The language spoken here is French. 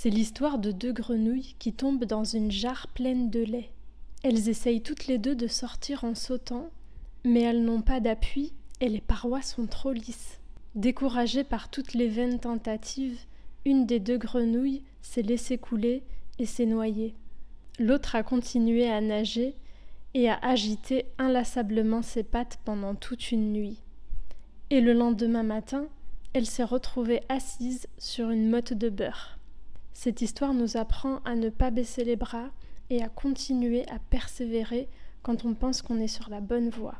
C'est l'histoire de deux grenouilles qui tombent dans une jarre pleine de lait. Elles essayent toutes les deux de sortir en sautant, mais elles n'ont pas d'appui et les parois sont trop lisses. Découragée par toutes les vaines tentatives, une des deux grenouilles s'est laissée couler et s'est noyée. L'autre a continué à nager et a agité inlassablement ses pattes pendant toute une nuit. Et le lendemain matin, elle s'est retrouvée assise sur une motte de beurre. Cette histoire nous apprend à ne pas baisser les bras et à continuer à persévérer quand on pense qu'on est sur la bonne voie.